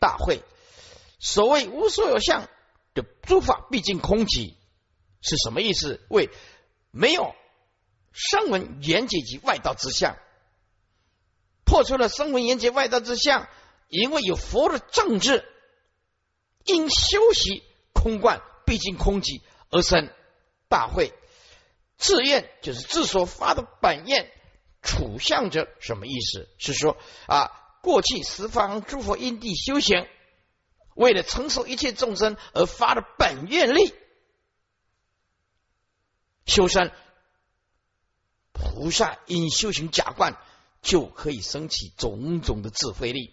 大会。所谓无所有相的诸法毕竟空寂，是什么意思？为没有声闻缘觉及外道之相，破除了声闻缘觉外道之相，因为有佛的政治，因修习空观毕竟空寂而生大会。自愿就是自所发的本愿，处相者什么意思？是说啊，过去十方诸佛因地修行。为了承受一切众生而发的本愿力，修身菩萨因修行假观，就可以升起种种的智慧力，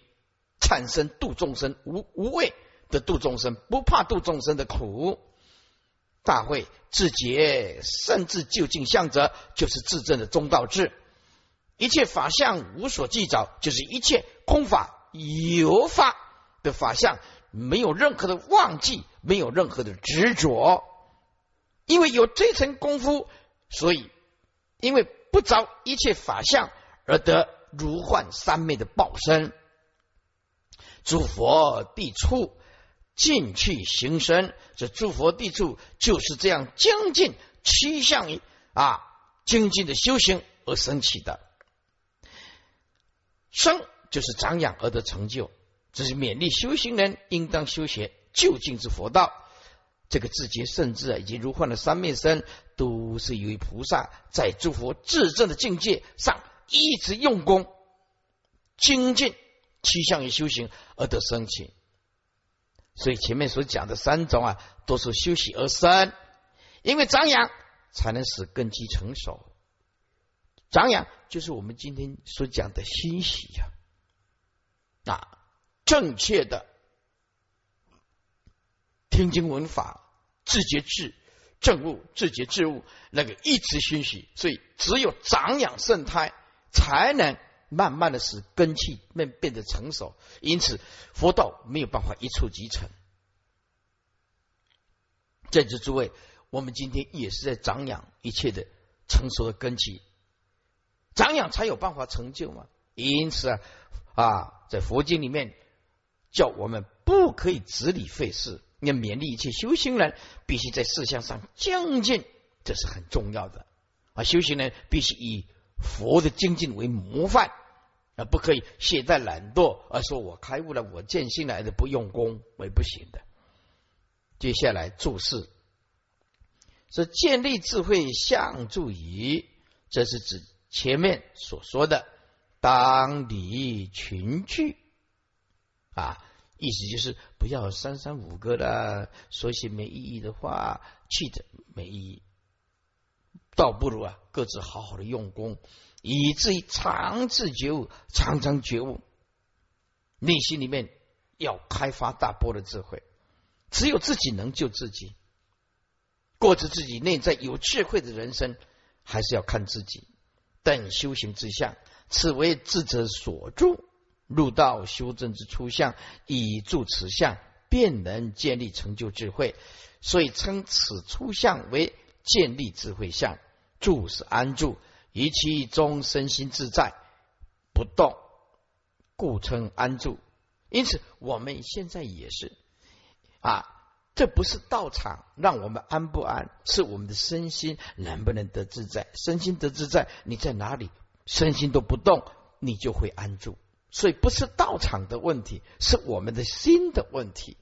产生度众生无无畏的度众生，不怕度众生的苦。大会自觉甚至究竟相者，就是自证的中道智。一切法相无所计着，就是一切空法有法的法相。没有任何的忘记，没有任何的执着，因为有这层功夫，所以因为不着一切法相而得如幻三昧的报身。诸佛地处尽去行深，这诸佛地处就是这样精进趋向于啊精进的修行而升起的。生就是长养而得成就。这是勉励修行人应当修学究竟之佛道。这个自觉甚至啊，已经如幻的三昧身，都是由于菩萨在诸佛至正的境界上一直用功精进，趋向于修行而得生起。所以前面所讲的三种啊，都是修习而生，因为长养才能使根基成熟。长养就是我们今天所讲的欣喜呀，啊。正确的听经闻法，自觉智正悟，自觉智悟，那个一直熏习，所以只有长养圣胎，才能慢慢的使根气变变得成熟。因此，佛道没有办法一触即成。在座诸位，我们今天也是在长养一切的成熟的根气，长养才有办法成就嘛。因此啊啊，在佛经里面。叫我们不可以执理费事，要勉励一切修行人，必须在事项上精进，这是很重要的啊！修行人必须以佛的精进为模范啊，不可以懈怠懒惰，而说我开悟了，我见性来的不用功为不行的。接下来注释是建立智慧相助于，这是指前面所说的当离群聚。啊，意思就是不要三三五个的说些没意义的话，气的没意义，倒不如啊各自好好的用功，以至于长治觉悟，常常觉悟，内心里面要开发大波的智慧，只有自己能救自己，过着自己内在有智慧的人生，还是要看自己。但修行之相，此为智者所助。入道修正之初相，以助此相，便能建立成就智慧，所以称此初相为建立智慧相。住是安住，以其中身心自在不动，故称安住。因此，我们现在也是啊，这不是道场让我们安不安，是我们的身心能不能得自在。身心得自在，你在哪里，身心都不动，你就会安住。所以不是道场的问题，是我们的心的问题，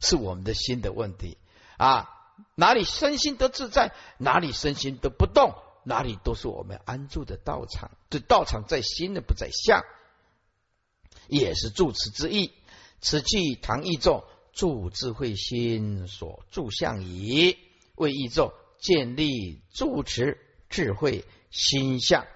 是我们的心的问题啊！哪里身心得自在，哪里身心都不动，哪里都是我们安住的道场。这道场在心的，不在相，也是住持之意。此即唐义咒助智慧心所助相矣，为义咒建立住持智慧心相。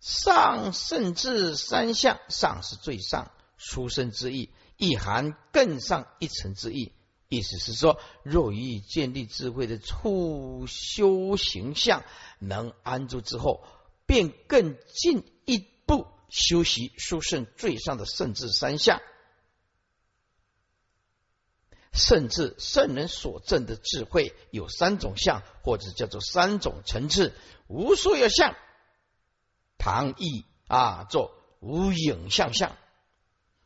上甚至三相，上是最上殊胜之意，意含更上一层之意。意思是说，若欲建立智慧的初修行相能安住之后，便更进一步修习殊胜最上的圣智三相。甚至圣人所证的智慧有三种相，或者叫做三种层次，无所有相。唐译啊，做无影像相，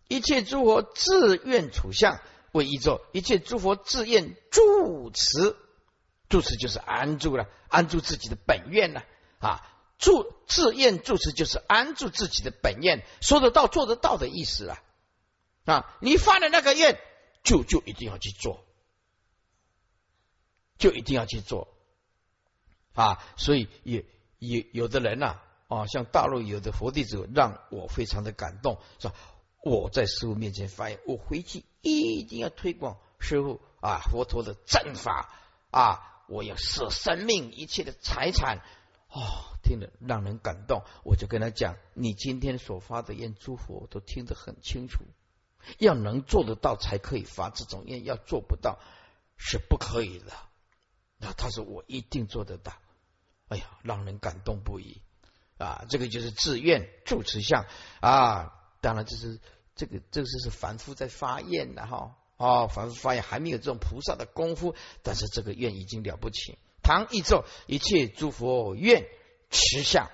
一切诸佛自愿处相为一座，一切诸佛自愿住持，住持就是安住了，安住自己的本愿呢啊。住自愿住持就是安住自己的本愿，说得到做得到的意思了啊。你发的那个愿，就就一定要去做，就一定要去做啊。所以也有有的人呐。啊，像大陆有的佛弟子让我非常的感动，说我在师傅面前发言，我回去一定要推广师傅啊佛陀的正法啊，我要舍生命一切的财产哦，听了让人感动，我就跟他讲，你今天所发的愿，诸佛都听得很清楚，要能做得到才可以发这种愿，要做不到是不可以的。那他说我一定做得到，哎呀，让人感动不已。啊，这个就是自愿住持相啊，当然这是这个这个是是凡夫在发愿的哈，哦，凡夫发愿还没有这种菩萨的功夫，但是这个愿已经了不起。唐一咒一切诸佛愿持相，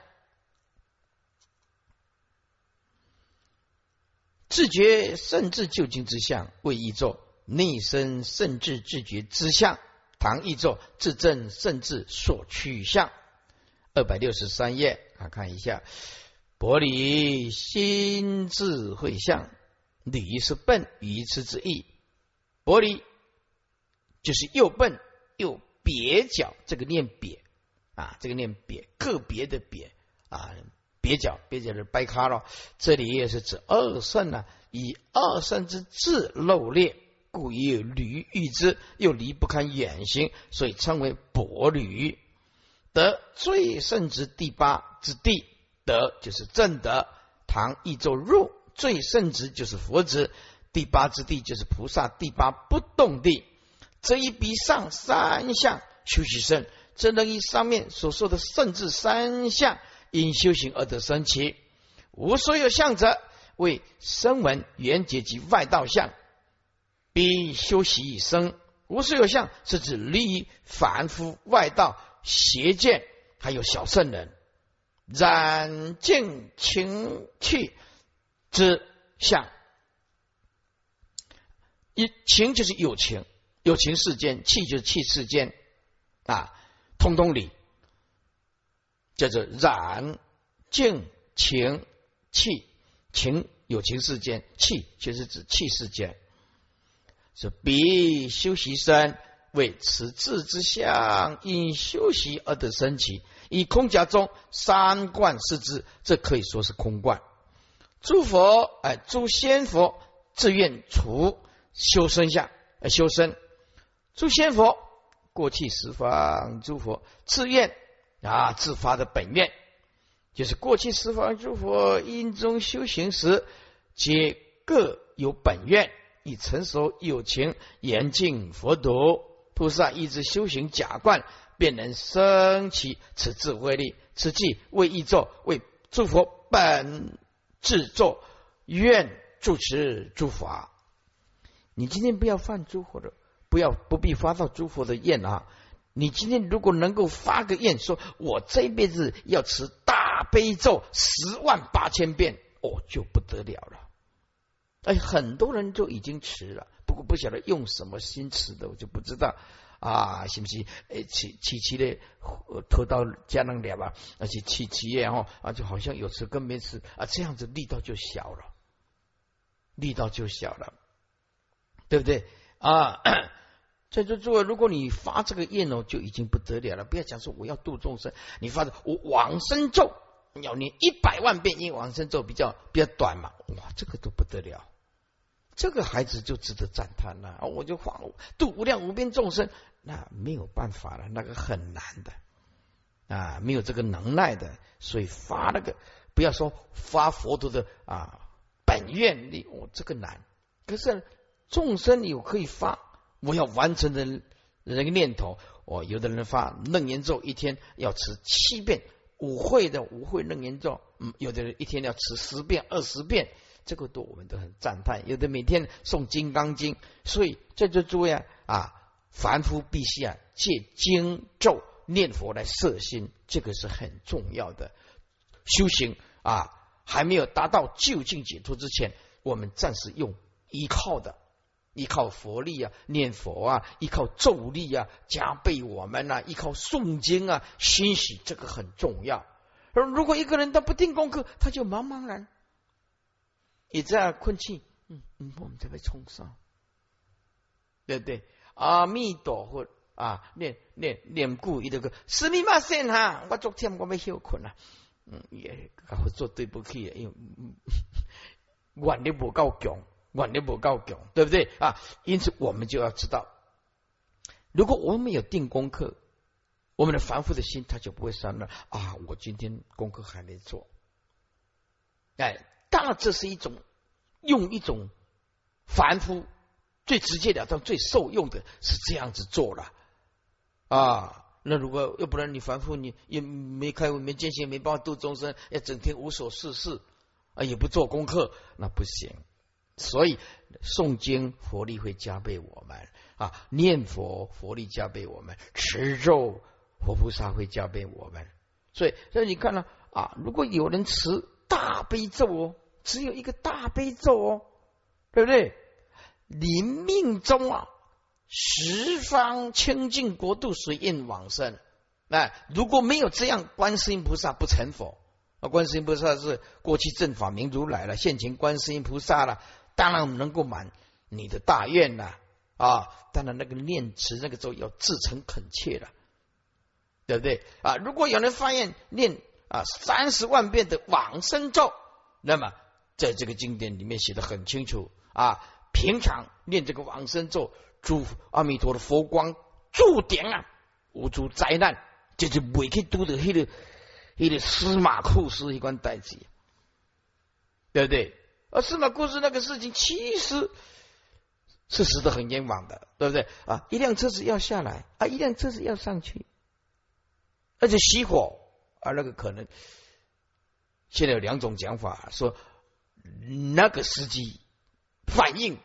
自觉甚至究竟之相为译咒，内身甚至自觉之相。唐译作自证甚至所趋相。二百六十三页啊，看一下，薄离心智慧相，离是笨愚痴之意，薄离就是又笨又蹩脚，这个念蹩啊，这个念蹩，个别的蹩啊，蹩脚，蹩脚是掰卡了。这里也是指二圣呢，以二圣之智漏劣，故以驴喻之，又离不开远行，所以称为薄驴。得最胜之第八之地，得就是正德。唐一咒入最胜之就是佛之，第八之地就是菩萨第八不动地。这一比上三项修习圣，这能以上面所说的圣智三项因修行而得生起。无所有相者，为声闻缘结及外道相，必修习一生。无所有相是指离凡夫外道。邪见还有小圣人染净情趣之相，一情就是有情，有情世间；气就是气世间啊，通通理叫做染净情气情有情世间，气就是指气世间，是彼修习生。为此智之相，因修习而得生起。以空假中三观视之，这可以说是空观。诸佛哎，诸仙佛自愿除修身相，修身。诸仙佛过去十方诸佛自愿啊，自发的本愿，就是过去十方诸佛因中修行时，皆各有本愿，以成熟有情严禁佛度。菩萨一直修行假观，便能升起此智慧力。此即为义作，为诸佛本制作，愿住持诸法。你今天不要犯诸佛的，不要不必发到诸佛的愿啊！你今天如果能够发个愿，说我这辈子要持大悲咒十万八千遍，哦，就不得了了。哎，很多人就已经持了。不过不晓得用什么心词的，我就不知道啊，是不是？诶，起起起的拖到家人了吧，而且起起业哈啊，就好像有词跟没词啊，这样子力道就小了，力道就小了，对不对啊？在座诸位，如果你发这个愿哦，就已经不得了了。不要讲说我要度众生，你发的我往生咒要念一百万遍，因为往生咒比较比较短嘛，哇，这个都不得了。这个孩子就值得赞叹了，我就发度无量无边众生，那没有办法了，那个很难的啊，没有这个能耐的，所以发那个不要说发佛陀的啊本愿力，我这个难。可是众生有可以发，我要完成的那个念头，哦，有的人发楞严咒一天要持七遍，五会的五会楞严咒，嗯，有的人一天要持十遍、二十遍。这个都我们都很赞叹，有的每天诵《金刚经》，所以在这诸位啊啊，凡夫必须啊借经咒念佛来摄心，这个是很重要的修行啊。还没有达到究竟解脱之前，我们暂时用依靠的，依靠佛力啊，念佛啊，依靠咒力啊，加倍我们呐，依靠诵经啊，欣喜这个很重要。而如果一个人他不听功课，他就茫茫然，也这样困气，嗯嗯，我们就被冲上，对不对？阿弥陀佛啊，念念念故一个个，死命嘛先哈，我昨天我没休困啊，嗯，也我做对不起，因为愿力不够强，愿力不够强，对不对啊？因此我们就要知道，如果我们有定功课。我们的凡夫的心，他就不会散乱啊！我今天功课还没做，哎，当然这是一种用一种凡夫最直接了当、最受用的，是这样子做了啊。那如果要不然你凡夫，你也没开悟没见性，没办法度众生，要整天无所事事啊，也不做功课，那不行。所以诵经佛力会加倍我们啊，念佛佛力加倍我们，持咒。佛菩萨会加倍我们，所以所以你看呢啊，如果有人持大悲咒哦，只有一个大悲咒哦，对不对？临命中啊，十方清净国度随应往生。那如果没有这样，观世音菩萨不成佛啊。观世音菩萨是过去正法明如来了，现前观世音菩萨了，当然能够满你的大愿了啊。当然那个念词那个咒要至诚恳切了。对不对啊？如果有人发现念啊三十万遍的往生咒，那么在这个经典里面写的很清楚啊。平常念这个往生咒，诸阿弥陀的佛光注点啊，无诸灾难，就是未去拄到迄个迄个司马库斯一关代志，对不对？而司马故事那个事情，其实是死的很冤枉的，对不对啊？一辆车子要下来啊，一辆车子要上去。而且熄火，啊那个可能现在有两种讲法，说那个司机反应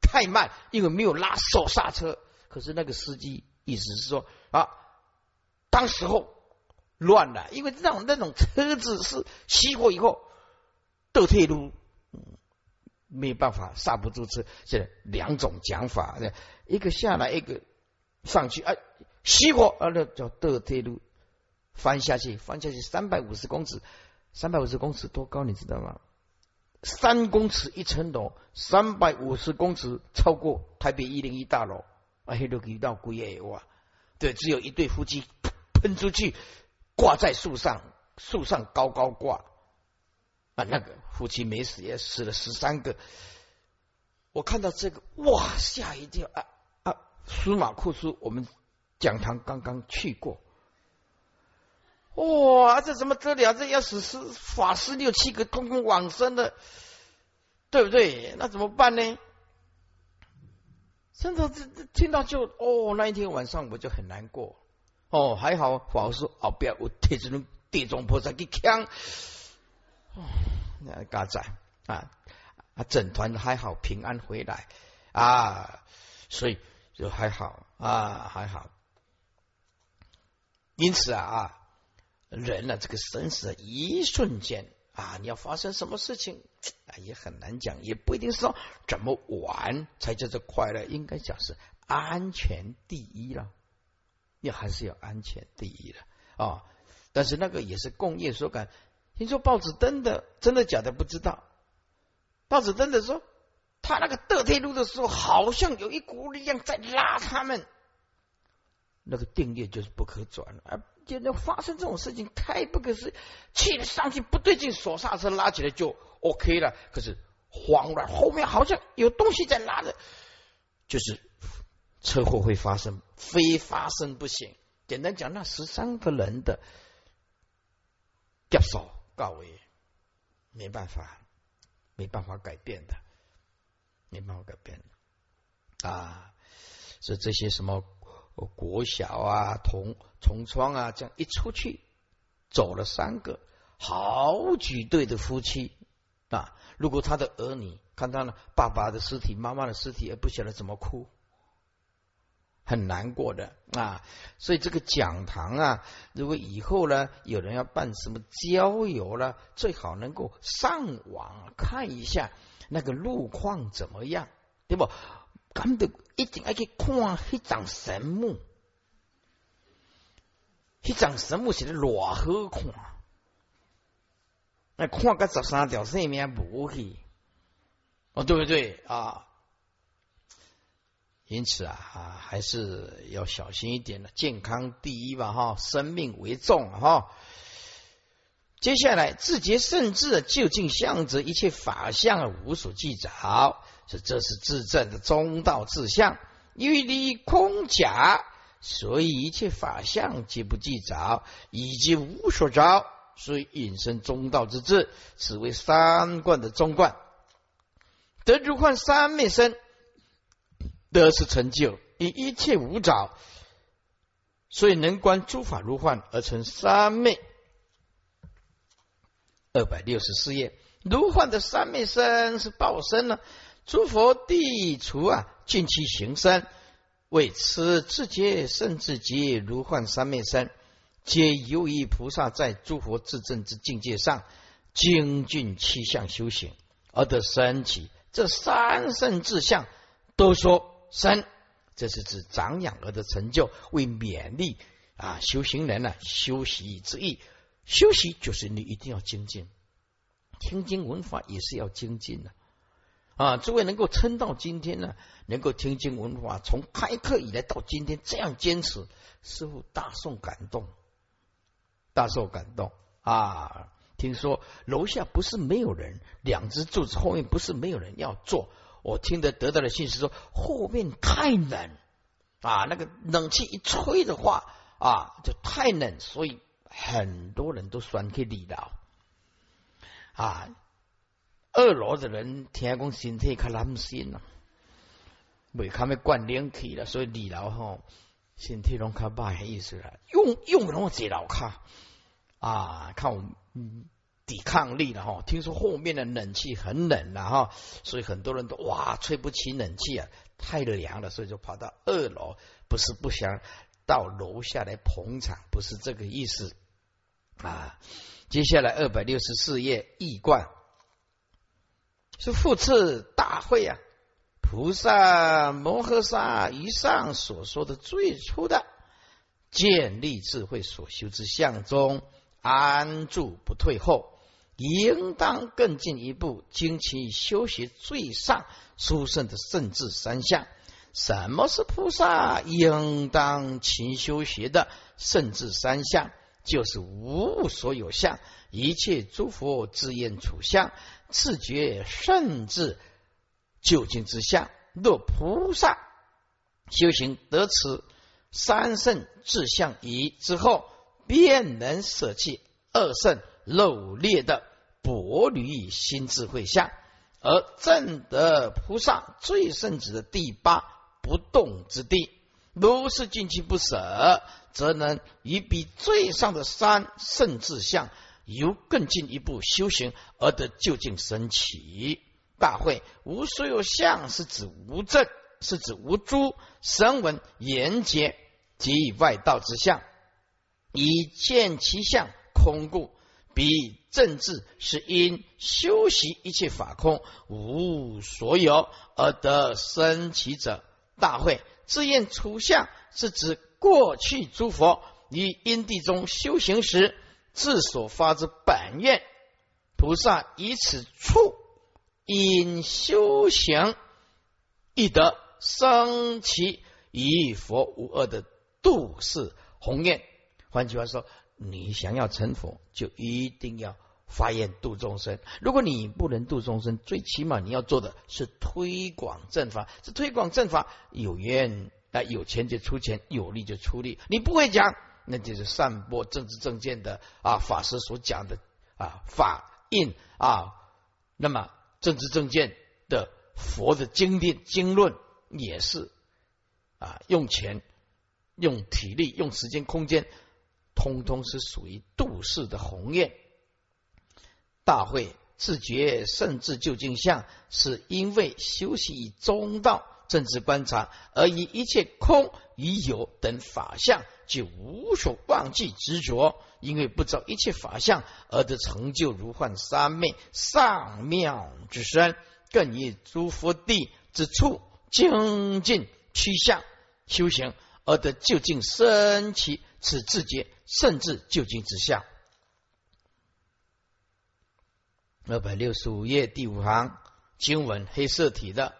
太慢，因为没有拉手刹车。可是那个司机意思是说啊，当时候乱了，因为那种那种车子是熄火以后倒退路，没有办法刹不住车。现在两种讲法，一个下来，一个上去，哎，熄火啊，那叫倒退路。翻下去，翻下去三百五十公尺，三百五十公尺多高？你知道吗？三公尺一层楼，三百五十公尺超过台北一零一大楼。啊，黑都遇到鬼野哇！对，只有一对夫妻喷出去，挂在树上，树上高高挂。啊，那个夫妻没死，也死了十三个。我看到这个，哇，吓一跳！啊啊，司马库斯，我们讲堂刚刚去过。哇，这怎么得了？这要死师法师六七个，通通往生的，对不对？那怎么办呢？真的，这这听到就哦，那一天晚上我就很难过。哦，还好法师后边有贴这种地藏菩萨给枪，那嘎仔啊啊，整团还好平安回来啊，所以就还好啊，还好。因此啊啊。人呢，这个生死一瞬间啊，你要发生什么事情啊，也很难讲，也不一定是说怎么玩才叫做快乐，应该讲是安全第一了，你还是要安全第一的啊。但是那个也是工业所感，听说报纸登的真的假的不知道，报纸登的说他那个得退路的时候，好像有一股力量在拉他们，那个定业就是不可转了。现在发生这种事情太不可思议，气了上去不对劲，手刹车拉起来就 OK 了。可是慌乱，后面好像有东西在拉着，就是车祸会发生，非发生不行。简单讲，那十三个人的掉手告慰，没办法，没办法改变的，没办法改变的啊！是这些什么？国小啊，同同窗啊，这样一出去，走了三个，好几对的夫妻啊。如果他的儿女看到了爸爸的尸体、妈妈的尸体，也不晓得怎么哭，很难过的啊。所以这个讲堂啊，如果以后呢，有人要办什么郊游了，最好能够上网看一下那个路况怎么样，对不？咁就一定要去看迄张神木，迄张神木是咧偌好看，那看个十三条性命无去，哦，对不对啊？因此啊，还是要小心一点的，健康第一吧，哈，生命为重，哈。接下来，自觉甚至究竟相则一切法相无所计着，是这是自证的中道志相，欲离空假，所以一切法相皆不计着，以及无所着，所以引申中道之志，此为三观的中观，得如幻三昧身。得是成就，以一切无着，所以能观诸法如幻而成三昧。二百六十四页，如幻的三昧身是报身呢？诸佛地除啊，尽其行身，为此自觉甚至极如幻三昧身，皆由于菩萨在诸佛自证之境界上精进七相修行而得升起。这三圣智相都说。三，这是指长养儿的成就，为勉励啊修行人呢修习之意。修习就是你一定要精进，听经闻法也是要精进的啊。诸位能够撑到今天呢，能够听经闻法，从开课以来到今天这样坚持，师傅大受感动，大受感动啊！听说楼下不是没有人，两只柱子后面不是没有人要坐。我听得得到的信息说后面太冷啊，那个冷气一吹的话啊，就太冷，所以很多人都选去二楼啊。二楼的人听讲身体较懒心了，未看要灌冷气了，所以二楼吼身体拢较歹意思啦，用用拢坐楼卡啊，看我嗯。抵抗力了哈，听说后面的冷气很冷了哈，所以很多人都哇吹不起冷气啊，太凉了，所以就跑到二楼，不是不想到楼下来捧场，不是这个意思啊。接下来二百六十四页易观是复次大会啊，菩萨摩诃萨以上所说的最初的建立智慧所修之相中安住不退后。应当更进一步，精其修习最上殊胜的圣智三相。什么是菩萨应当勤修学的圣智三相？就是无物所有相，一切诸佛自愿处相，自觉圣智究竟之相。若菩萨修行得此三圣智相仪之后，便能舍弃二圣漏劣的。薄履心智慧相，而正得菩萨最圣旨的第八不动之地，如是进其不舍，则能以比最上的三圣智相，由更进一步修行而得究竟神奇。大会无所有相，是指无正，是指无诸神闻言结及外道之相，以见其相空故。彼政治是因修习一切法空无所有而得生起者，大会自验处相是指过去诸佛于因地中修行时自所发之本愿，菩萨以此处因修行亦得生起以佛无二的度世宏愿。换句话说。你想要成佛，就一定要发愿度众生。如果你不能度众生，最起码你要做的是推广正法。这推广正法，有愿啊，有钱就出钱，有力就出力。你不会讲，那就是散播政治政见的啊法师所讲的啊法印啊。那么政治政见的佛的经典经论也是啊，用钱、用体力、用时间、空间。通通是属于度世的宏愿。大会自觉甚至究竟相，是因为修习以中道政治观察，而以一切空与有等法相，就无所忘记执着。因为不着一切法相，而得成就如幻三昧上妙之身，更以诸佛地之处精进趋向修行，而得究竟升起此自觉，甚至究竟之相。二百六十五页第五行经文黑色体的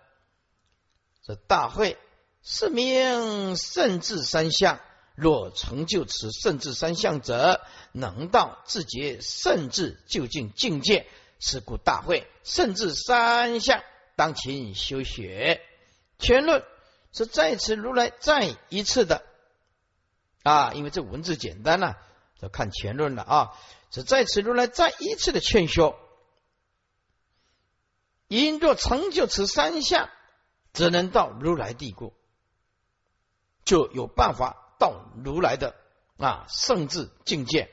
这大会是名圣智三相。若成就此圣智三相者，能到自觉甚至究竟境界。是故大会圣智三相当勤修学。全论是再次如来再一次的啊，因为这文字简单了，要看前论了啊。是在此如来再一次的劝修。因若成就此三相，只能到如来地故，就有办法。到如来的啊圣智境界，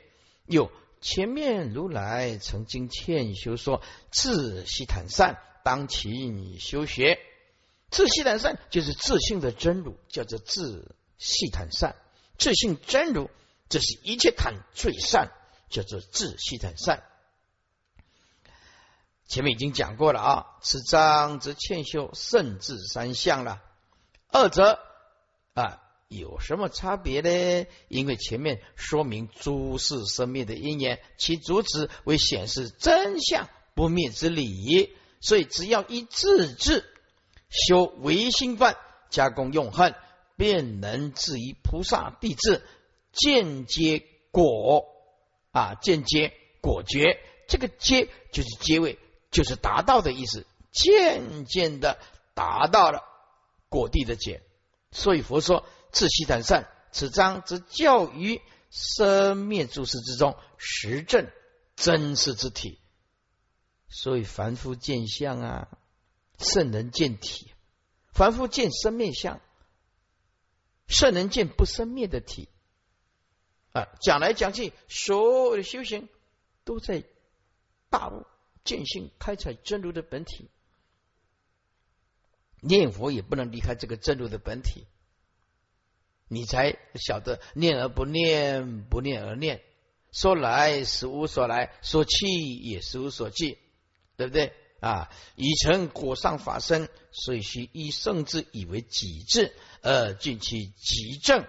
有前面如来曾经劝修说：自悉坦善，当勤修学。自悉坦善就是自信的真如，叫做自悉坦善。自信真如，这是一切坦最善，叫做自系坦善。前面已经讲过了啊，此章则劝修圣智三相了，二者啊。有什么差别呢？因为前面说明诸事生灭的因缘，其主旨为显示真相不灭之理，所以只要一自治修唯心观，加工用恨，便能至于菩萨地智，间接果啊，间接果觉。这个接就是结位，就是达到的意思，渐渐的达到了果地的解。所以佛说。自悉坦善，此章之教于生灭诸事之中，实证真实之体。所以凡夫见相啊，圣人见体；凡夫见生灭相，圣人见不生灭的体。啊，讲来讲去，所有的修行都在大悟见性，开采真如的本体。念佛也不能离开这个真如的本体。你才晓得念而不念，不念而念。说来实无所来，说去也实无所去，对不对啊？已成果上法身，所以需依圣智以为己智，而尽其极正。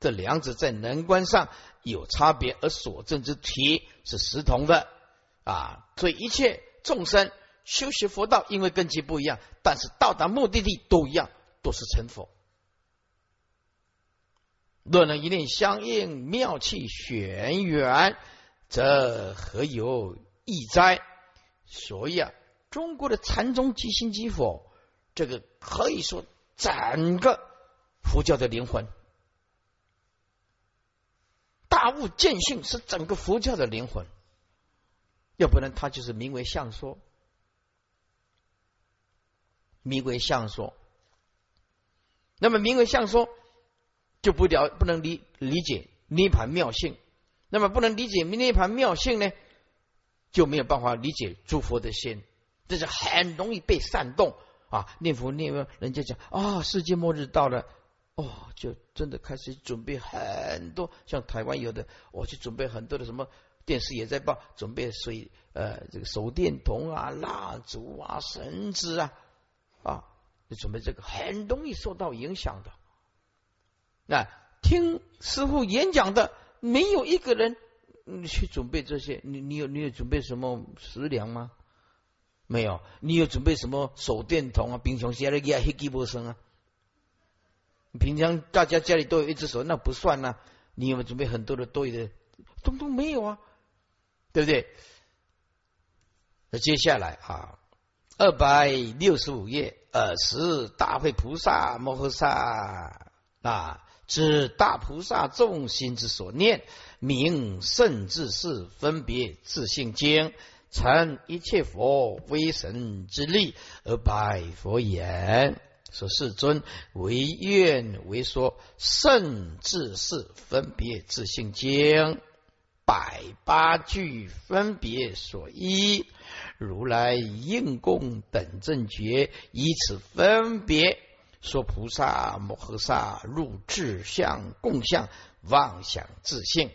这两者在能观上有差别，而所证之体是实同的啊。所以一切众生修习佛道，因为根基不一样，但是到达目的地都一样，都是成佛。若能一念相应，妙气玄远，则何有异哉？所以啊，中国的禅宗即心即佛，这个可以说整个佛教的灵魂。大悟见性是整个佛教的灵魂，要不然它就是名为相说，名为相说。那么名为相说。就不了不能理理解涅盘妙性，那么不能理解涅盘妙性呢，就没有办法理解诸佛的心，这是很容易被煽动啊！念佛念佛人家讲啊，世界末日到了，哦，就真的开始准备很多，像台湾有的，我去准备很多的什么电视也在报，准备水呃这个手电筒啊、蜡烛啊、绳子啊啊，就准备这个，很容易受到影响的。那听师傅演讲的，没有一个人去准备这些。你你有你有准备什么食粮吗？没有。你有准备什么手电筒啊？平常家里也黑基波声啊。平常大家家里都有一只手，那不算呐。你有没有准备很多的多余的？通通没有啊，对不对？那接下来啊，二百六十五页，二十大会菩萨摩诃萨啊。知大菩萨众心之所念，名甚至是分别自性经，成一切佛威神之力，而拜佛言：说世尊，唯愿为说圣智是分别自性经，百八句分别所依，如来应供等正觉，以此分别。说菩萨摩诃萨入智相共相妄想自性，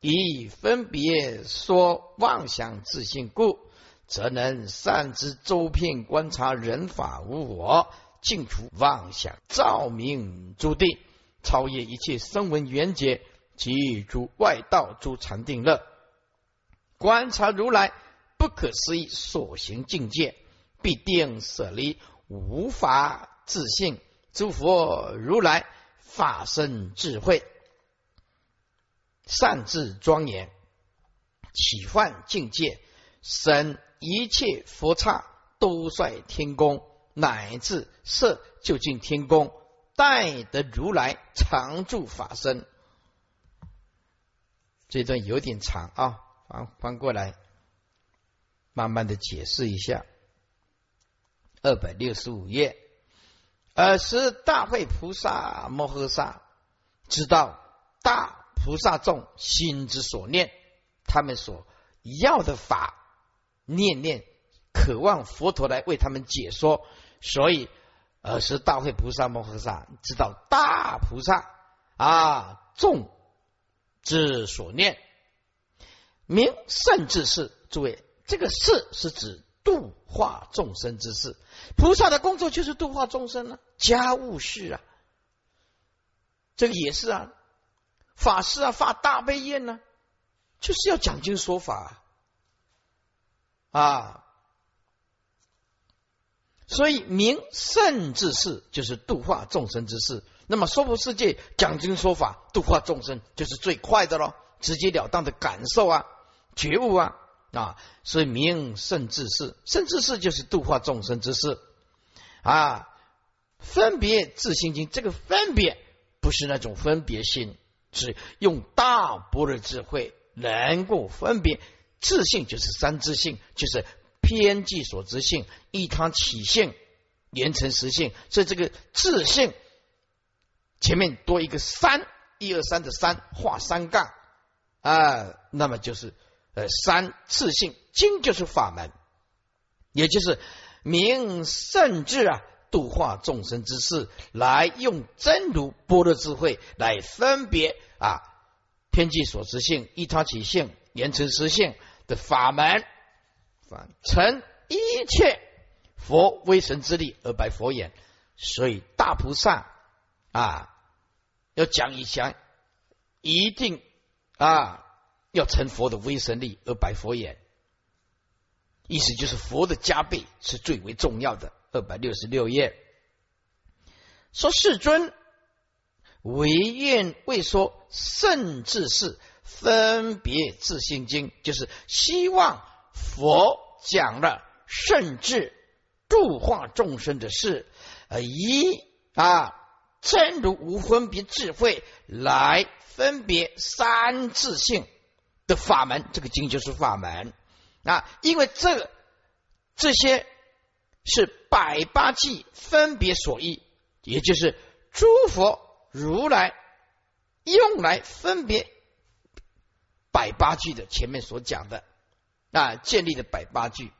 以分别说妄想自性故，则能善知周遍观察人法无我，净除妄想，照明诸地，超越一切声闻缘觉及诸外道诸禅定乐，观察如来不可思议所行境界，必定舍离无法自信。诸佛如来法身智慧，善智庄严，起幻境界，生。一切佛刹都率天宫，乃至色就近天宫，待得如来常住法身。这段有点长啊，翻翻过来，慢慢的解释一下。二百六十五页，尔时大会菩萨摩诃萨知道大菩萨众心之所念，他们所要的法。念念渴望佛陀来为他们解说，所以尔时大会菩萨摩诃萨知道大菩萨啊众之所念，名圣智事。诸位，这个事是指度化众生之事。菩萨的工作就是度化众生啊，家务事啊，这个也是啊，法师啊发大悲愿呢，就是要讲经说法。啊，所以名圣之事就是度化众生之事。那么娑婆世界讲经说法度化众生，就是最快的咯，直截了当的感受啊，觉悟啊啊。所以名圣之事，圣之事就是度化众生之事啊。分别自性经，这个分别不是那种分别心，是用大般若智慧能够分别。自性就是三自性，就是偏计所知性、一他起性、连成实性。所以这个自性前面多一个三，一二三的三画三杠啊，那么就是呃三自性经就是法门，也就是明圣智啊，度化众生之事，来用真如般若智慧来分别啊偏计所知性、一他起性、连成实性。的法门，成一切佛威神之力而拜佛言，所以大菩萨啊，要讲一讲，一定啊要成佛的威神力而拜佛眼，意思就是佛的加倍是最为重要的。二百六十六页说世尊唯愿未说甚至是。分别自性经就是希望佛讲了甚至度化众生的事，呃，一啊真如无分别智慧来分别三自性的法门，这个经就是法门啊，因为这这些是百八计分别所依，也就是诸佛如来用来分别。百八句的前面所讲的啊，建立的百八句，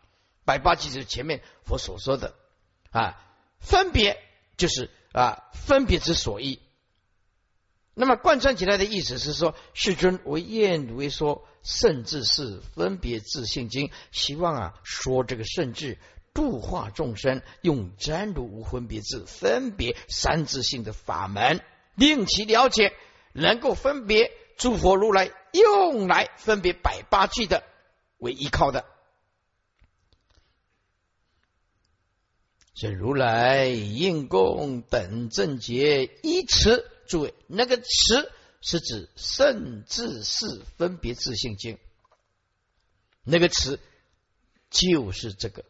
百八句是前面佛所说的啊，分别就是啊，分别之所依。那么贯穿起来的意思是说，世尊为愿为说，甚至是分别自性经，希望啊说这个甚至度化众生，用真如无分别智分别三自性的法门，令其了解，能够分别。诸佛如来用来分别百八句的为依靠的，所以如来应供等正觉一词，诸位那个词是指圣智是分别自性经，那个词就是这个。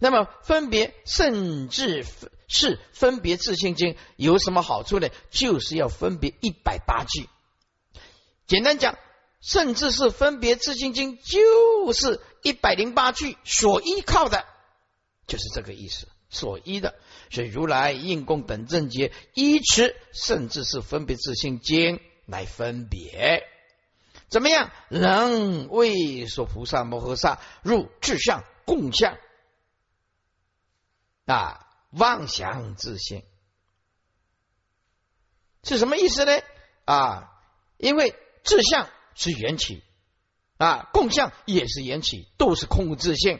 那么分别甚至是分别自性经有什么好处呢？就是要分别一百八句。简单讲，甚至是分别自性经，就是一百零八句所依靠的，就是这个意思。所依的，所以如来应供等正觉依持，甚至是分别自性经来分别，怎么样？能为所菩萨摩诃萨入智相共相啊，妄想自性是什么意思呢？啊，因为。志向是缘起啊，共相也是缘起，都是空无自性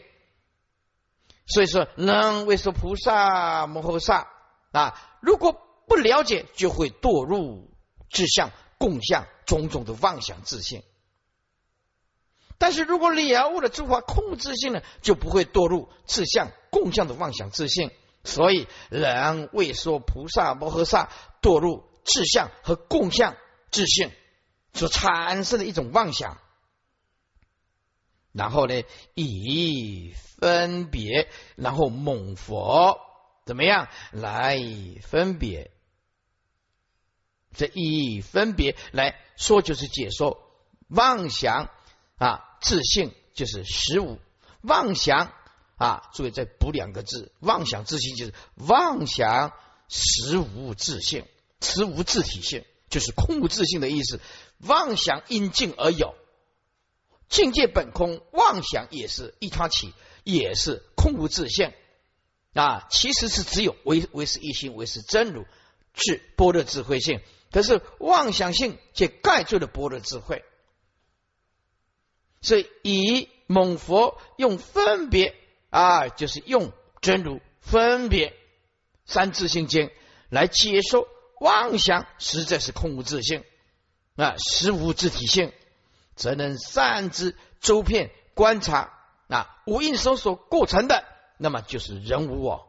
所以说，能为说菩萨摩诃萨啊，如果不了解，就会堕入志向、共相种种的妄想自信。但是如果了悟了诸法空自性呢，就不会堕入志向、共相的妄想自信。所以，人为说菩萨摩诃萨堕入自相和共相自信所产生的一种妄想。然后呢，以分别，然后猛佛怎么样来分别？这以分别来说，就是解说妄想啊，自信就是实无妄想啊。注意再补两个字，妄想自性就是妄想实无自性，实无自体性，就是空无自性的意思。妄想因境而有。境界本空，妄想也是一他起，也是空无自性啊。其实是只有唯唯是一心，唯是真如，是般若智慧性。可是妄想性却盖住了般若智慧。所以以猛佛用分别啊，就是用真如分别三自性经来解说妄想，实在是空无自性啊，实无自体性。则能善知周遍观察啊，五蕴搜索构成的，那么就是人无我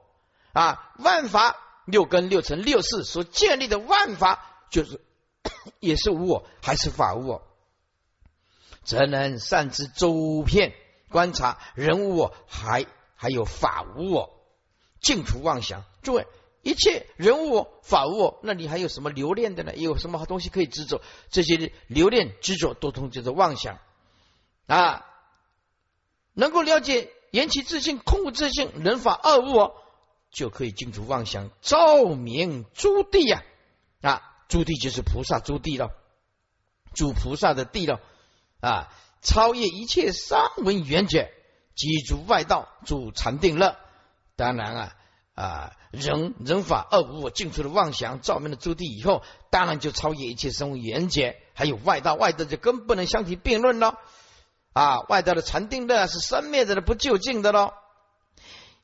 啊，万法六根六尘六识所建立的万法，就是 也是无我，还是法无我？则能善知周遍观察人无我，还还有法无我，净除妄想。诸位。一切人物法物，那你还有什么留恋的呢？有什么好东西可以执着？这些留恋执着都通叫做妄想啊！能够了解言其自性、空无自性、人法二物，就可以进除妄想，照明诸地呀！啊，诸地就是菩萨诸地了，诸菩萨的地了啊！超越一切三文缘觉，即诸外道，诸禅定乐。当然啊。啊，人人法二无我，进出了妄想，照明了诸地以后，当然就超越一切生物缘结，还有外道，外道就更不能相提并论了。啊，外道的禅定乐是生灭的不究竟的喽。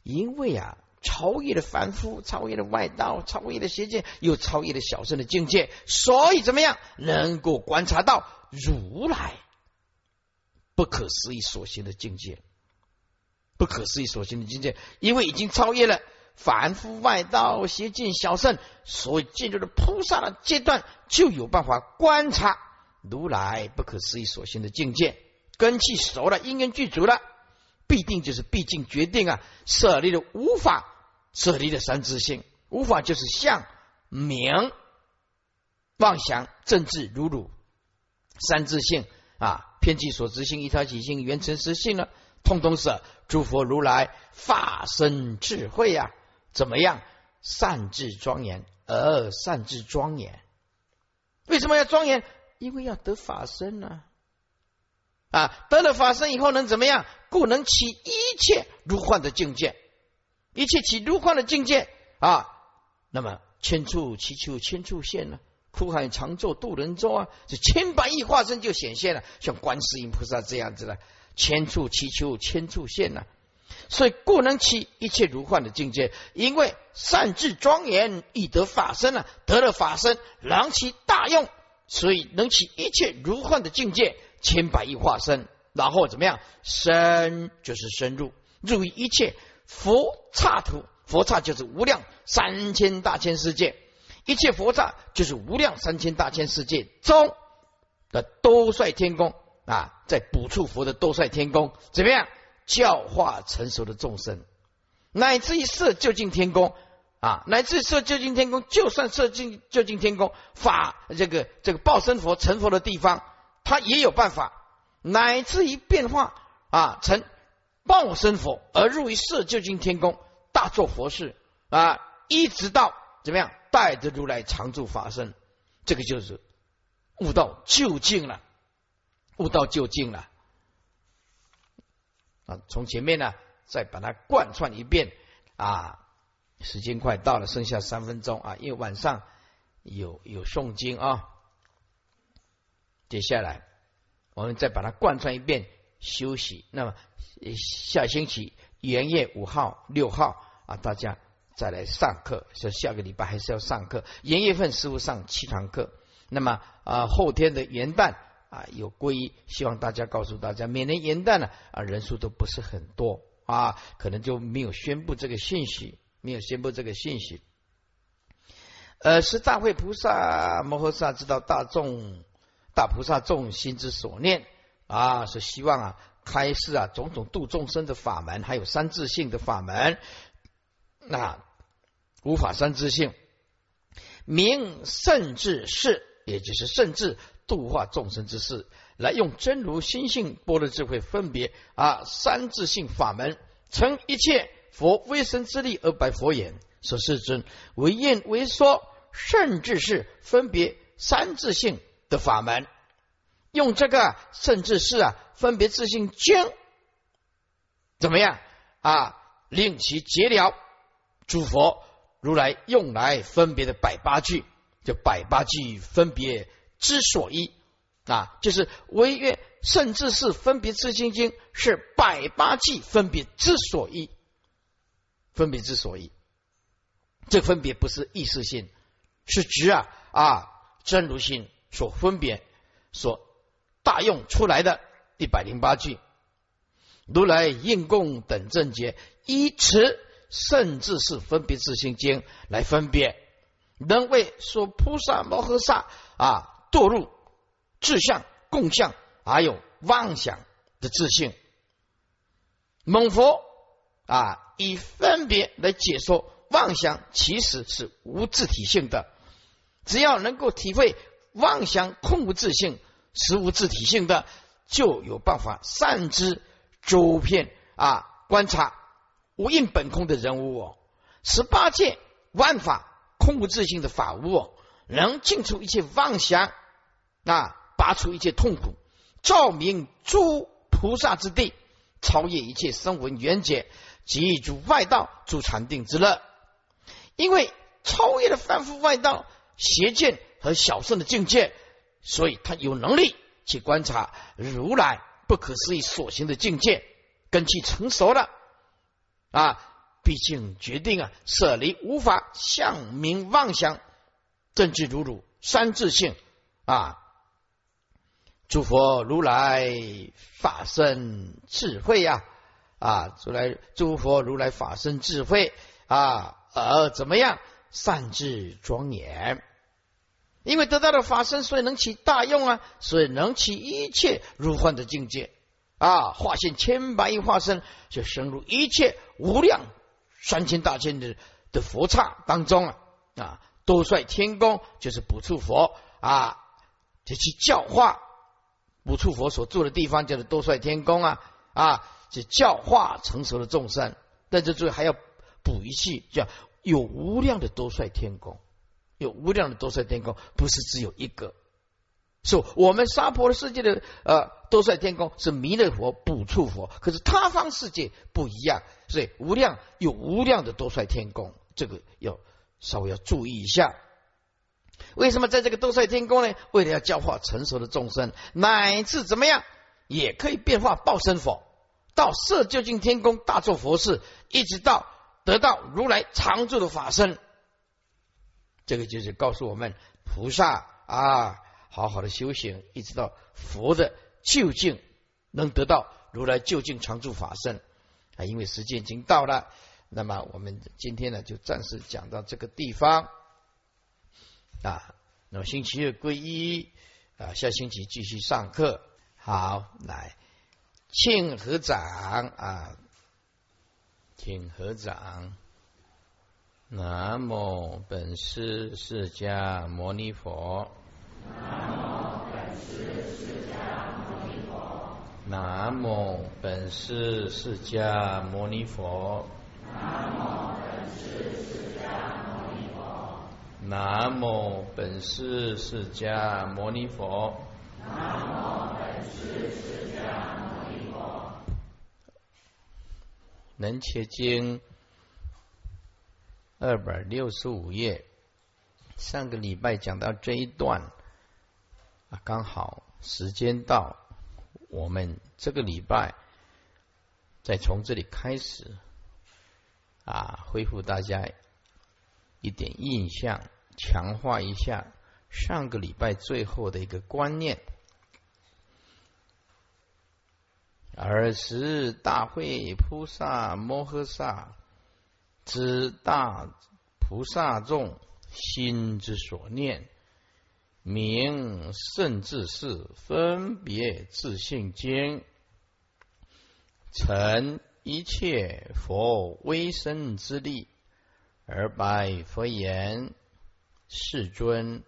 因为啊，超越了凡夫，超越了外道，超越了邪见，又超越了小圣的境界，所以怎么样能够观察到如来不可思议所行的境界，不可思议所行的境界，因为已经超越了。凡夫外道邪见小圣，所以进入了菩萨的阶段，就有办法观察如来不可思议所行的境界。根气熟了，因缘具足了，必定就是毕竟决定啊，舍离了无法，舍离了三自性。无法就是相、名、妄想、政治、如汝三自性啊，偏计所执性、一他起性、缘成实性呢，通通是诸佛如来法身智慧呀。怎么样？善智庄严，而善智庄严，为什么要庄严？因为要得法身呢。啊，得了法身以后能怎么样？故能起一切如幻的境界，一切起如幻的境界啊。那么千处祈求千处现呢？苦海常作渡人舟啊，这千百亿化身就显现了，像观世音菩萨这样子的，千处祈求千处现呢。所以故能起一切如幻的境界，因为善智庄严易得法身啊，得了法身，能其大用，所以能起一切如幻的境界，千百亿化身，然后怎么样？深就是深入，入于一切佛刹土，佛刹就是无量三千大千世界，一切佛刹就是无量三千大千世界中的多帅天宫啊，在补处佛的多帅天宫怎么样？教化成熟的众生，乃至于设究竟天宫啊，乃至设究竟天宫，就算设究究竟天宫法这个这个报身佛成佛的地方，他也有办法，乃至于变化啊成报身佛而入于设究竟天宫，大做佛事啊，一直到怎么样？带着如来常住法身，这个就是悟道究竟了，悟道究竟了。啊，从前面呢，再把它贯穿一遍啊。时间快到了，剩下三分钟啊，因为晚上有有诵经啊。接下来我们再把它贯穿一遍，休息。那么下星期元月五号、六号啊，大家再来上课。所以下个礼拜还是要上课。元月份师傅上七堂课，那么啊，后天的元旦啊有皈依，希望大家告诉大家，每年元旦呢啊人数都不是很多啊，可能就没有宣布这个信息，没有宣布这个信息。呃，是大会菩萨摩诃萨知道大众大菩萨众心之所念啊，是希望啊开示啊种种度众生的法门，还有三自性的法门。那无法三自性，明甚至是，也就是甚至度化众生之事，来用真如心性波的智慧分别啊三自性法门，成一切佛威神之力而白佛言。说世尊为验为说，甚至是分别三自性的法门，用这个甚至是啊分别自性经，怎么样啊？令其结了诸佛如来用来分别的百八句，就百八句分别之所依。啊，就是唯愿甚至是分别之心经是百八句分别之所依，分别之所依。这分别不是意识性，是指啊啊真如心所分别所大用出来的一百零八句，如来应供等正觉，依此甚至是分别自性经来分别，能为说菩萨摩诃萨啊堕入志相共相还有妄想的自性，蒙佛啊以分别来解说。妄想其实是无自体性的，只要能够体会妄想空无自性、实无自体性的，就有办法善知周遍啊观察无印本空的人物哦，十八界万法空无自性的法物哦，能尽出一切妄想啊，拔除一切痛苦，照明诸菩萨之地，超越一切声闻缘解，及诸外道诸禅定之乐。因为超越了凡夫外道邪见和小圣的境界，所以他有能力去观察如来不可思议所行的境界，根器成熟了啊！毕竟决定啊，舍离无法向明妄想，正知如如三自性啊！诸佛如来法身智慧呀啊！如来诸佛如来法身智慧啊！而怎么样善智庄严？因为得到了法身，所以能起大用啊，所以能起一切如幻的境界啊，化现千百亿化身，就深入一切无量三千大千的的佛刹当中啊啊，多率天宫就是补处佛啊，就去教化补处佛所住的地方，叫做多率天宫啊啊，就教化成熟的众生，但这最后还要补一句叫。有无量的多帅天宫，有无量的多帅天宫，不是只有一个。说我们娑婆的世界的呃多帅天宫是弥勒佛补处佛，可是他方世界不一样，所以无量有无量的多帅天宫，这个要稍微要注意一下。为什么在这个多帅天宫呢？为了要教化成熟的众生，乃至怎么样也可以变化报身佛，到色究竟天宫大做佛事，一直到。得到如来常住的法身，这个就是告诉我们菩萨啊，好好的修行，一直到佛的究竟能得到如来究竟常住法身啊。因为时间已经到了，那么我们今天呢就暂时讲到这个地方啊。那么星期二皈依啊，下星期继续上课。好，来庆和长啊。请合掌。南无本师释迦牟尼佛。南无本师释迦牟尼佛。南无本师释迦牟尼佛。南无本师释迦牟尼佛。南无本师释迦牟尼佛。南无本师释迦。能切经二百六十五页，上个礼拜讲到这一段啊，刚好时间到，我们这个礼拜再从这里开始啊，恢复大家一点印象，强化一下上个礼拜最后的一个观念。尔时大会菩萨摩诃萨之大菩萨众心之所念，名甚至是分别自性经，成一切佛威身之力，而拜佛言：“世尊。”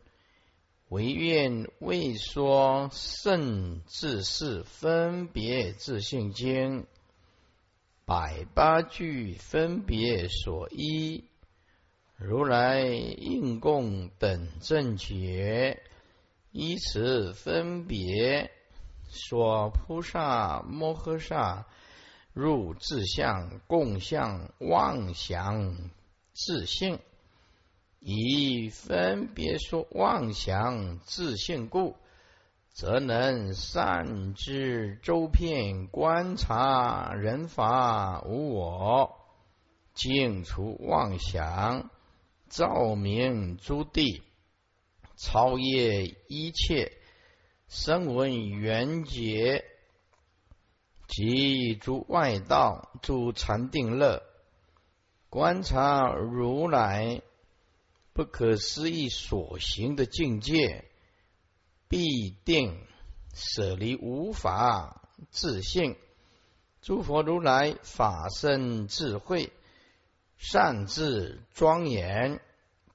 唯愿未说圣至是分别自性经百八句分别所依，如来应供等正觉，依此分别说菩萨摩诃萨入自相共相妄想自性。以分别说妄想自性故，则能善知周遍观察人法无我，净除妄想，照明诸地，超越一切声闻缘觉及诸外道诸禅定乐，观察如来。不可思议所行的境界，必定舍离无法自性。诸佛如来法身智慧，善智庄严，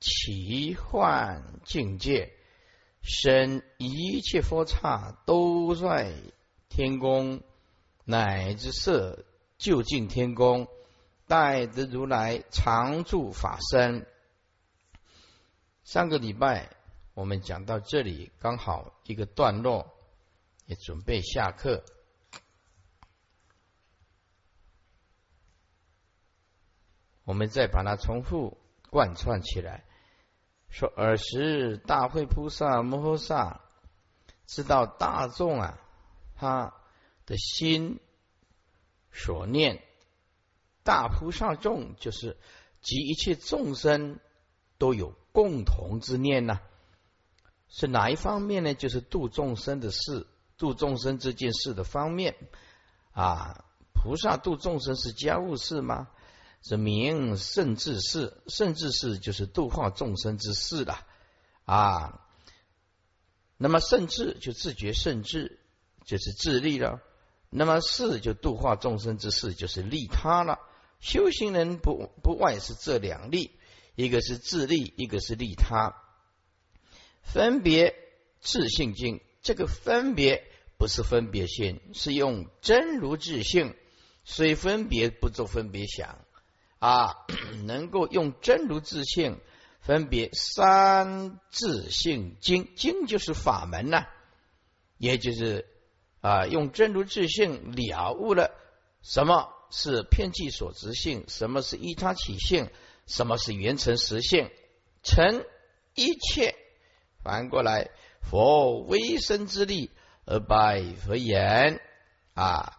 奇幻境界，生一切佛刹都在天宫，乃至设就近天宫，待得如来常住法身。上个礼拜我们讲到这里，刚好一个段落，也准备下课。我们再把它重复贯穿起来，说：尔时大会菩萨摩诃萨知道大众啊，他的心所念，大菩萨众就是及一切众生都有。共同之念呢，是哪一方面呢？就是度众生的事，度众生这件事的方面啊。菩萨度众生是家务事吗？是名甚至是甚至是就是度化众生之事了啊。那么甚至就自觉甚至，就是自利了。那么事就度化众生之事，就是利他了。修行人不不外是这两利。一个是自利，一个是利他，分别自性经。这个分别不是分别心，是用真如自性，所以分别不做分别想啊，能够用真如自性分别三自性经，经就是法门呐，也就是啊，用真如自性了悟了什么是偏计所执性，什么是依他起性。什么是缘成实性？成一切，反过来，佛威身之力而拜佛言啊，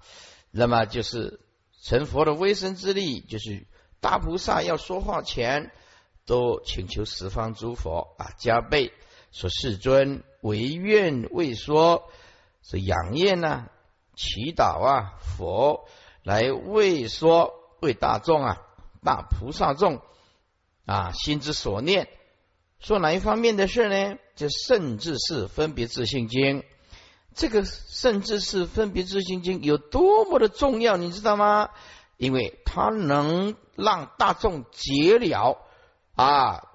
那么就是成佛的威身之力，就是大菩萨要说话前，都请求十方诸佛啊加倍说世尊唯愿未说，是仰宴呐，祈祷啊，佛来为说为大众啊，大菩萨众。啊，心之所念，说哪一方面的事呢？就甚至是分别自性经，这个甚至是分别自性经有多么的重要，你知道吗？因为它能让大众解了啊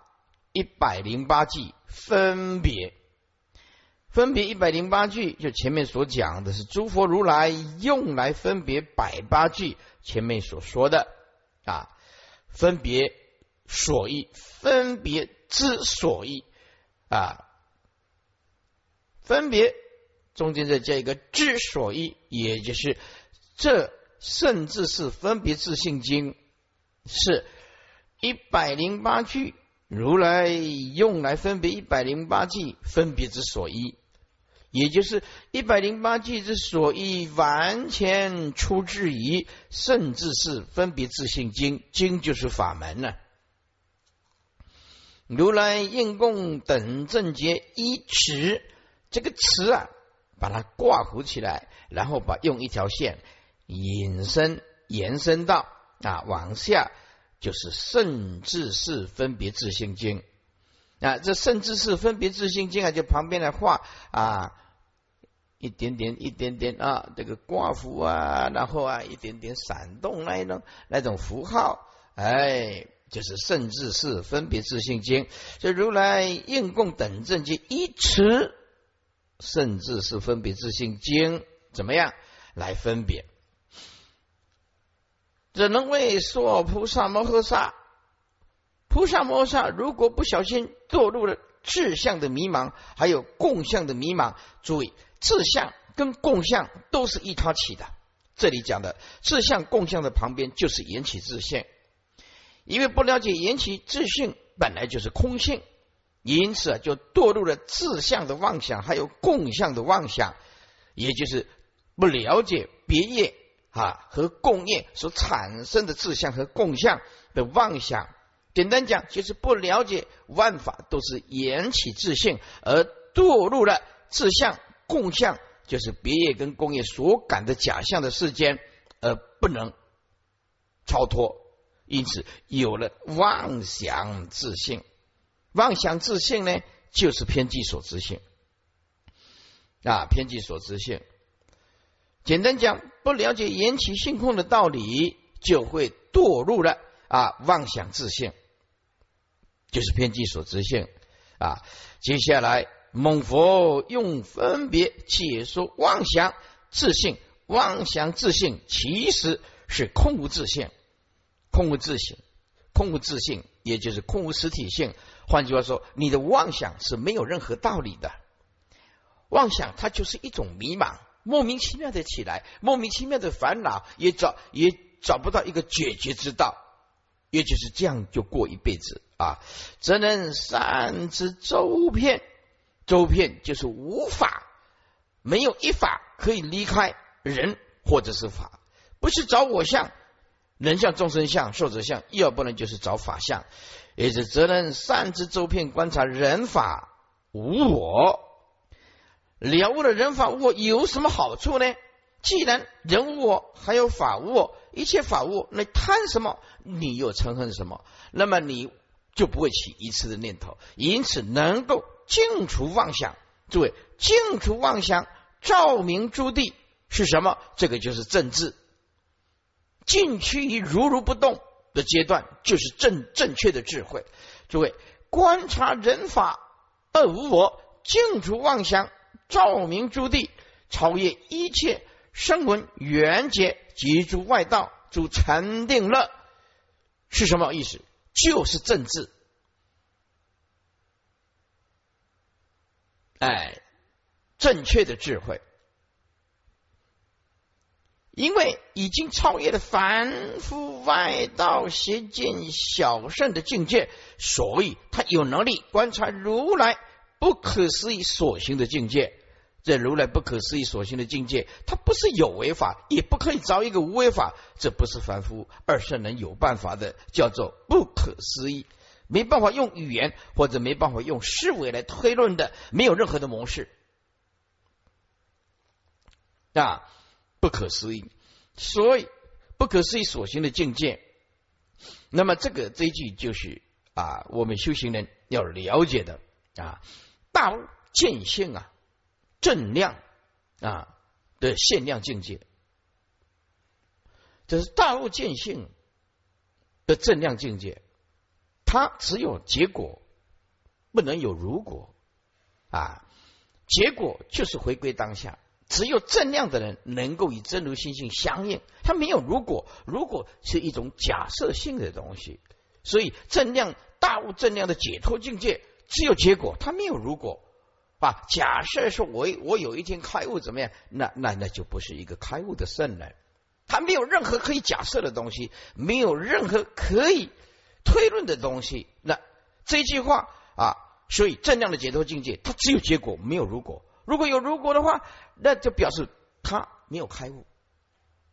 一百零八句分别，分别一百零八句，就前面所讲的是诸佛如来用来分别百八句，前面所说的啊分别。所依分别之所依啊，分别中间再加一个之所依，也就是这甚至是分别自性经是一百零八句，如来用来分别一百零八句分别之所依，也就是一百零八计之所依完全出自于甚至是分别自性经，经就是法门呢。如来应供等正觉一词，这个词啊，把它挂糊起来，然后把用一条线引申延伸到啊往下，就是甚至是分别自性经啊，这甚至是分别自性经啊，就旁边的画啊。一点点，一点点啊，这个挂符啊，然后啊，一点点闪动那一种那种符号，哎，就是甚至是分别自性经，这如来应供等正经一词，甚至是分别自性经，怎么样来分别？只能为说菩萨摩诃萨，菩萨摩诃萨如果不小心堕入了智相的迷茫，还有共相的迷茫，注意。自相跟共相都是一他起的，这里讲的自相共相的旁边就是缘起自性，因为不了解缘起自性本来就是空性，因此啊就堕入了自相的妄想，还有共相的妄想，也就是不了解别业啊和共业所产生的自相和共相的妄想。简单讲，就是不了解万法都是缘起自性，而堕入了自相。共相就是别业跟共业所感的假象的世间，而不能超脱，因此有了妄想自性。妄想自性呢，就是偏激所知性啊，偏激所知性。简单讲，不了解缘起性空的道理，就会堕入了啊妄想自性，就是偏激所知性啊。接下来。蒙佛用分别解说妄想自性，妄想自性其实是空无自性，空无自性，空无自性，也就是空无实体性。换句话说，你的妄想是没有任何道理的，妄想它就是一种迷茫，莫名其妙的起来，莫名其妙的烦恼，也找也找不到一个解决之道，也就是这样就过一辈子啊，只能善知周遍。周遍就是无法，没有一法可以离开人或者是法，不是找我相、人相、众生相、寿者相，要不然就是找法相，也是责任善知周遍观察人法无我，了悟了人法无我有什么好处呢？既然人无我，还有法无我，一切法无我，那贪什么？你又嗔恨什么？那么你就不会起一次的念头，因此能够。净除妄想，诸位，净除妄想，照明诸地是什么？这个就是正治。进趋于如如不动的阶段，就是正正确的智慧。诸位，观察人法二无我，净除妄想，照明诸地，超越一切声闻缘觉及诸外道，诸禅定乐，是什么意思？就是政治。哎，正确的智慧，因为已经超越了凡夫外道邪见小圣的境界，所以他有能力观察如来不可思议所行的境界。这如来不可思议所行的境界，它不是有为法，也不可以找一个无为法，这不是凡夫二圣人有办法的，叫做不可思议。没办法用语言或者没办法用思维来推论的，没有任何的模式啊，不可思议。所以不可思议所行的境界，那么这个这一句就是啊，我们修行人要了解的啊，大悟见性啊，正量啊的限量境界，这是大悟见性的正量境界。它只有结果，不能有如果啊！结果就是回归当下，只有正量的人能够与真如心性相应。他没有如果，如果是一种假设性的东西。所以正量大悟正量的解脱境界，只有结果，它没有如果啊！假设说我我有一天开悟怎么样？那那那就不是一个开悟的圣人。他没有任何可以假设的东西，没有任何可以。推论的东西，那这句话啊，所以正量的解脱境界，它只有结果，没有如果。如果有如果的话，那就表示他没有开悟。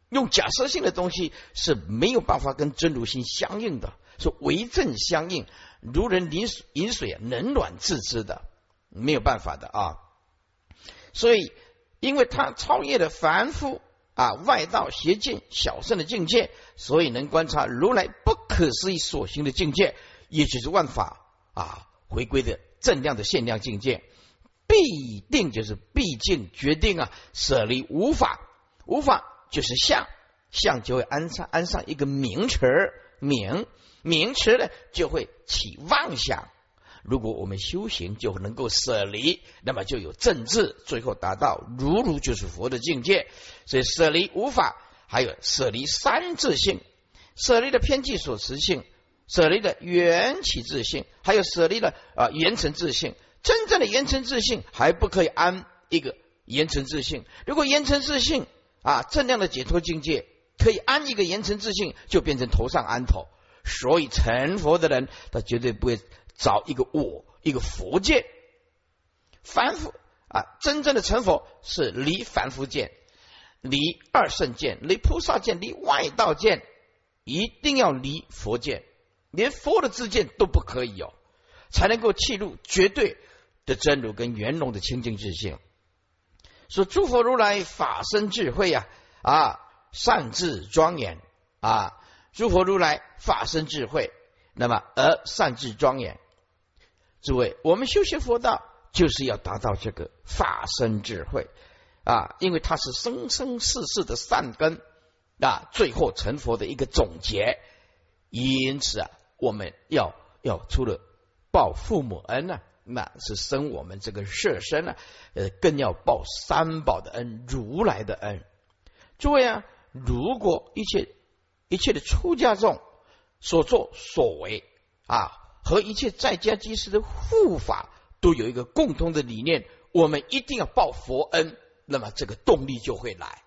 用假设性的东西是没有办法跟真如心相应的，是为正相应，如人饮水饮水，冷暖自知的，没有办法的啊。所以，因为他超越了凡夫啊外道邪见小圣的境界，所以能观察如来不可思议所行的境界，也就是万法啊回归的正量的限量境界，必定就是毕竟决定啊舍离无法无法。就是相，相就会安上安上一个名词名名词呢，就会起妄想。如果我们修行就能够舍离，那么就有正智，最后达到如如就是佛的境界。所以舍离无法，还有舍离三自性，舍离的偏见所持性，舍离的缘起自性，还有舍离的啊缘成自性。真正的缘成自性还不可以安一个缘成自性。如果缘成自性，啊，正量的解脱境界可以安一个言成自信，就变成头上安头。所以成佛的人，他绝对不会找一个我，一个佛界。凡夫啊，真正的成佛是离凡夫见，离二圣见，离菩萨见，离外道见，一定要离佛见，连佛的自见都不可以有，才能够契入绝对的真如跟圆融的清净自性。说诸佛如来法身智慧呀啊善智庄严啊诸佛如来法身智慧，那么而善智庄严，诸位我们修习佛道就是要达到这个法身智慧啊，因为它是生生世世的善根啊，最后成佛的一个总结。因此啊，我们要要除了报父母恩呢。那是生我们这个舍身呢，呃，更要报三宝的恩，如来的恩。诸位啊，如果一切一切的出家众所作所为啊，和一切在家居士的护法都有一个共同的理念，我们一定要报佛恩，那么这个动力就会来。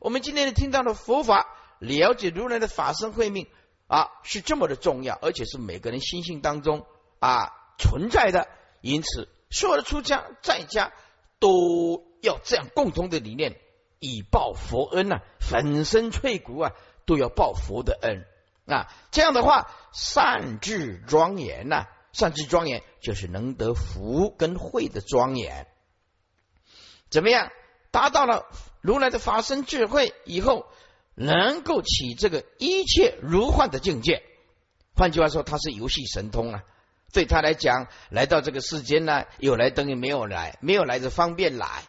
我们今天听到的佛法，了解如来的法身慧命啊，是这么的重要，而且是每个人心性当中啊存在的。因此，所有的出家在家都要这样共同的理念，以报佛恩呐，粉身碎骨啊，都要报佛的恩啊。这样的话，善智庄严呐，善智庄严就是能得福跟慧的庄严。怎么样？达到了如来的法身智慧以后，能够起这个一切如幻的境界。换句话说，他是游戏神通啊。对他来讲，来到这个世间呢，有来等于没有来，没有来就方便来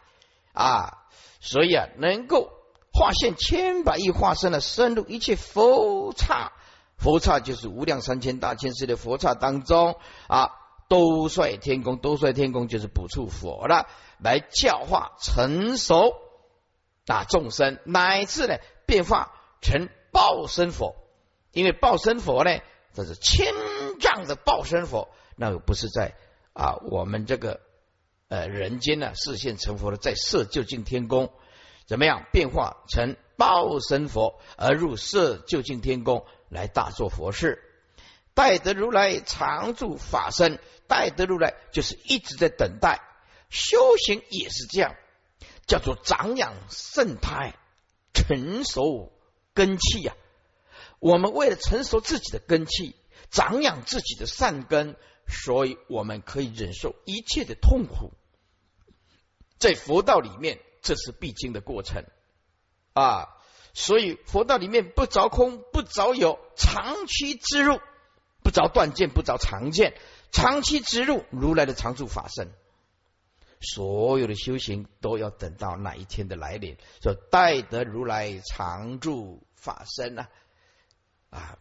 啊，所以啊，能够化现千百亿化身的深入一切佛刹，佛刹就是无量三千大千世的佛刹当中啊，都率天宫，都率天宫就是补处佛了，来教化成熟啊众生，乃至呢变化成报身佛，因为报身佛呢，这是千。丈的报身佛，那个不是在啊，我们这个呃人间呢，视现成佛的，在色究竟天宫。怎么样？变化成报身佛，而入色究竟天宫。来大做佛事，待得如来常住法身，待得如来就是一直在等待修行，也是这样，叫做长养圣胎，成熟根气呀。我们为了成熟自己的根气。长养自己的善根，所以我们可以忍受一切的痛苦。在佛道里面，这是必经的过程啊！所以佛道里面不着空，不着有，长期之入，不着断见，不着常见，长期之入如来的常住法身。所有的修行都要等到那一天的来临，说待得如来常住法身呐？啊！